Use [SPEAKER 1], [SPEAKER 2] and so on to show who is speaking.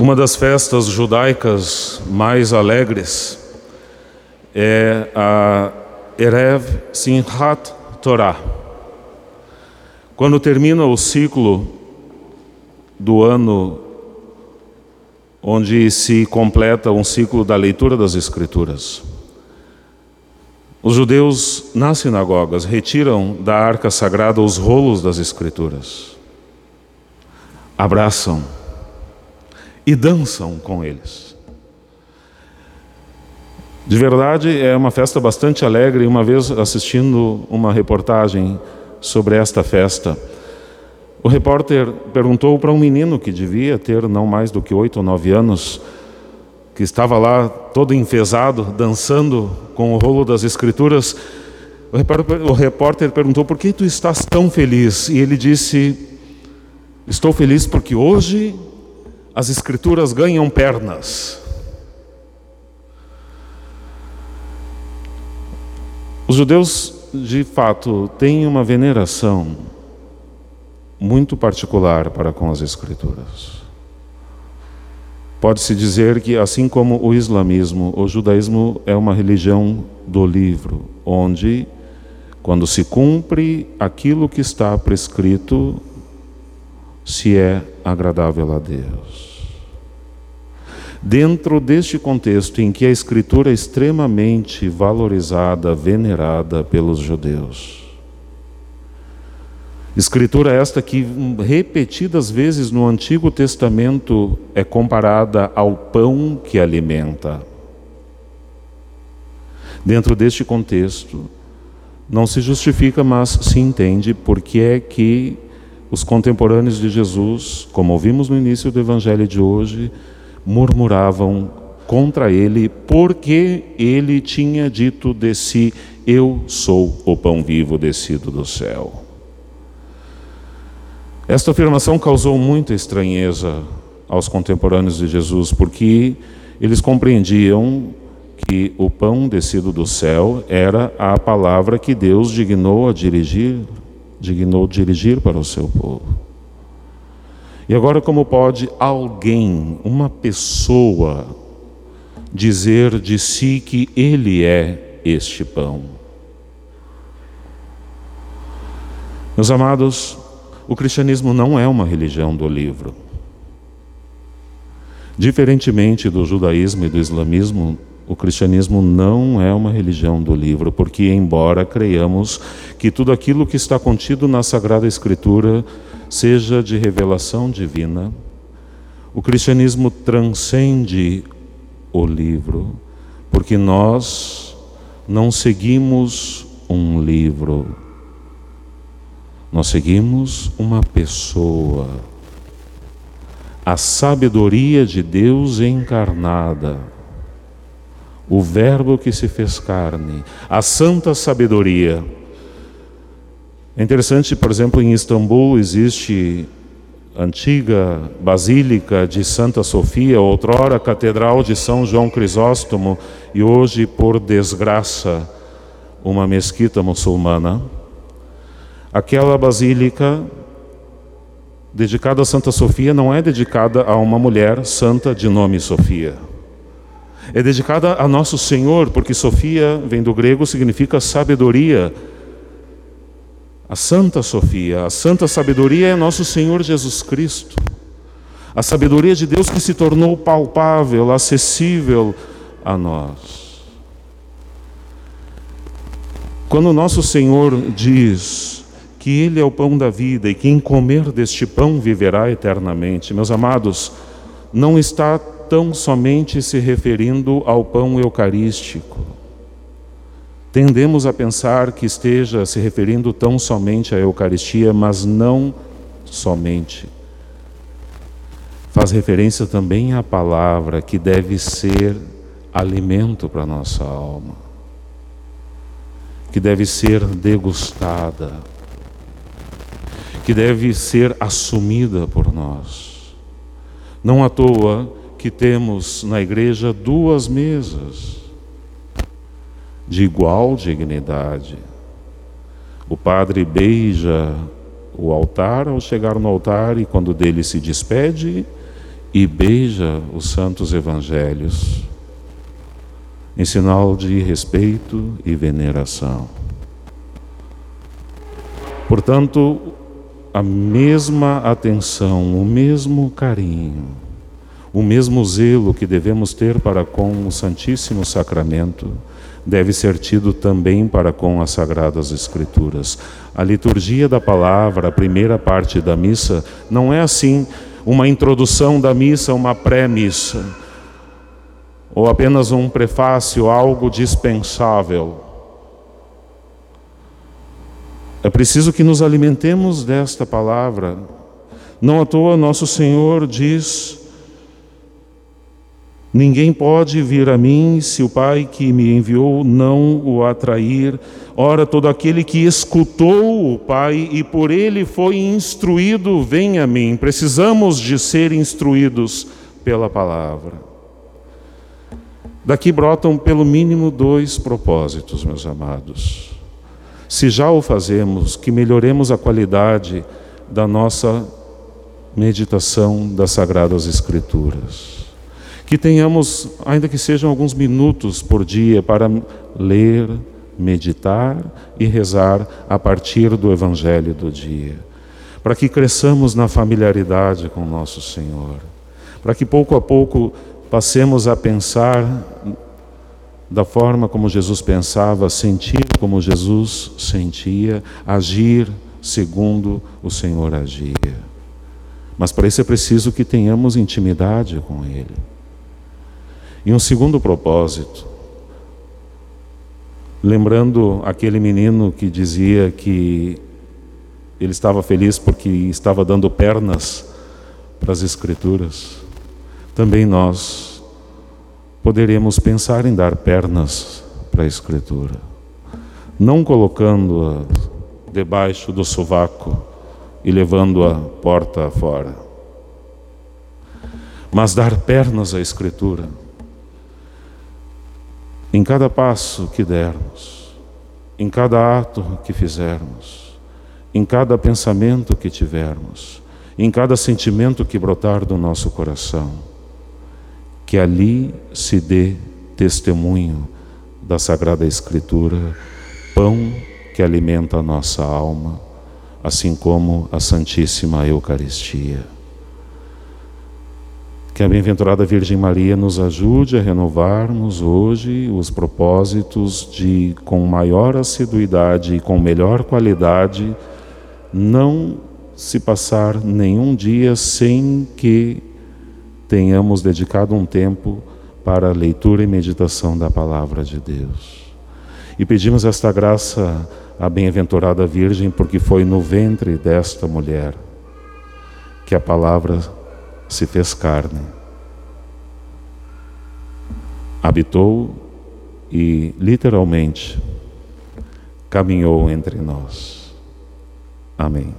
[SPEAKER 1] Uma das festas judaicas mais alegres é a Erev Simchat Torah. Quando termina o ciclo do ano onde se completa um ciclo da leitura das Escrituras. Os judeus nas sinagogas retiram da arca sagrada os rolos das Escrituras, abraçam e dançam com eles. De verdade, é uma festa bastante alegre. Uma vez assistindo uma reportagem sobre esta festa, o repórter perguntou para um menino que devia ter não mais do que oito ou nove anos, que estava lá todo enfesado, dançando com o rolo das escrituras. O repórter, o repórter perguntou: Por que tu estás tão feliz? E ele disse: Estou feliz porque hoje as escrituras ganham pernas. Os judeus, de fato, têm uma veneração muito particular para com as escrituras. Pode-se dizer que, assim como o islamismo, o judaísmo é uma religião do livro, onde, quando se cumpre aquilo que está prescrito, se é agradável a Deus. Dentro deste contexto em que a Escritura é extremamente valorizada, venerada pelos judeus. Escritura esta que repetidas vezes no Antigo Testamento é comparada ao pão que alimenta. Dentro deste contexto, não se justifica, mas se entende porque é que os contemporâneos de Jesus, como ouvimos no início do evangelho de hoje, murmuravam contra ele, porque ele tinha dito de si: Eu sou o pão vivo descido do céu. Esta afirmação causou muita estranheza aos contemporâneos de Jesus, porque eles compreendiam que o pão descido do céu era a palavra que Deus dignou a dirigir dignou dirigir para o seu povo. E agora, como pode alguém, uma pessoa, dizer de si que ele é este pão? Meus amados, o cristianismo não é uma religião do livro. Diferentemente do judaísmo e do islamismo, o cristianismo não é uma religião do livro, porque, embora creiamos que tudo aquilo que está contido na Sagrada Escritura seja de revelação divina, o cristianismo transcende o livro, porque nós não seguimos um livro, nós seguimos uma pessoa, a sabedoria de Deus encarnada o Verbo que se fez carne, a santa sabedoria. É interessante, por exemplo, em Istambul existe a antiga Basílica de Santa Sofia, outrora Catedral de São João Crisóstomo e hoje, por desgraça, uma mesquita muçulmana. Aquela basílica dedicada a Santa Sofia não é dedicada a uma mulher santa de nome Sofia é dedicada a Nosso Senhor, porque Sofia vem do grego, significa sabedoria. A Santa Sofia, a Santa Sabedoria é Nosso Senhor Jesus Cristo. A sabedoria de Deus que se tornou palpável, acessível a nós. Quando Nosso Senhor diz que Ele é o pão da vida e quem comer deste pão viverá eternamente, meus amados, não está tão somente se referindo ao pão eucarístico. Tendemos a pensar que esteja se referindo tão somente à Eucaristia, mas não somente. Faz referência também à palavra que deve ser alimento para nossa alma, que deve ser degustada, que deve ser assumida por nós. Não à toa, que temos na igreja duas mesas de igual dignidade. O padre beija o altar ao chegar no altar e quando dele se despede, e beija os santos evangelhos em sinal de respeito e veneração. Portanto, a mesma atenção, o mesmo carinho, o mesmo zelo que devemos ter para com o Santíssimo Sacramento deve ser tido também para com as Sagradas Escrituras. A liturgia da palavra, a primeira parte da missa, não é assim uma introdução da missa, uma pré-missa, ou apenas um prefácio, algo dispensável. É preciso que nos alimentemos desta palavra. Não à toa, nosso Senhor diz: Ninguém pode vir a mim se o Pai que me enviou não o atrair. Ora, todo aquele que escutou o Pai e por ele foi instruído, vem a mim. Precisamos de ser instruídos pela palavra. Daqui brotam pelo mínimo dois propósitos, meus amados. Se já o fazemos, que melhoremos a qualidade da nossa meditação das Sagradas Escrituras que tenhamos, ainda que sejam alguns minutos por dia, para ler, meditar e rezar a partir do Evangelho do dia. Para que cresçamos na familiaridade com nosso Senhor. Para que pouco a pouco passemos a pensar da forma como Jesus pensava, sentir como Jesus sentia, agir segundo o Senhor agia. Mas para isso é preciso que tenhamos intimidade com Ele. E um segundo propósito, lembrando aquele menino que dizia que ele estava feliz porque estava dando pernas para as Escrituras, também nós poderemos pensar em dar pernas para a Escritura, não colocando-a debaixo do sovaco e levando-a porta fora, mas dar pernas à Escritura em cada passo que dermos, em cada ato que fizermos, em cada pensamento que tivermos, em cada sentimento que brotar do nosso coração, que ali se dê testemunho da Sagrada Escritura, pão que alimenta a nossa alma, assim como a Santíssima Eucaristia. Que a bem-aventurada Virgem Maria nos ajude a renovarmos hoje os propósitos de, com maior assiduidade e com melhor qualidade, não se passar nenhum dia sem que tenhamos dedicado um tempo para a leitura e meditação da palavra de Deus. E pedimos esta graça à bem-aventurada Virgem, porque foi no ventre desta mulher que a palavra se fez carne, habitou e literalmente caminhou entre nós. Amém.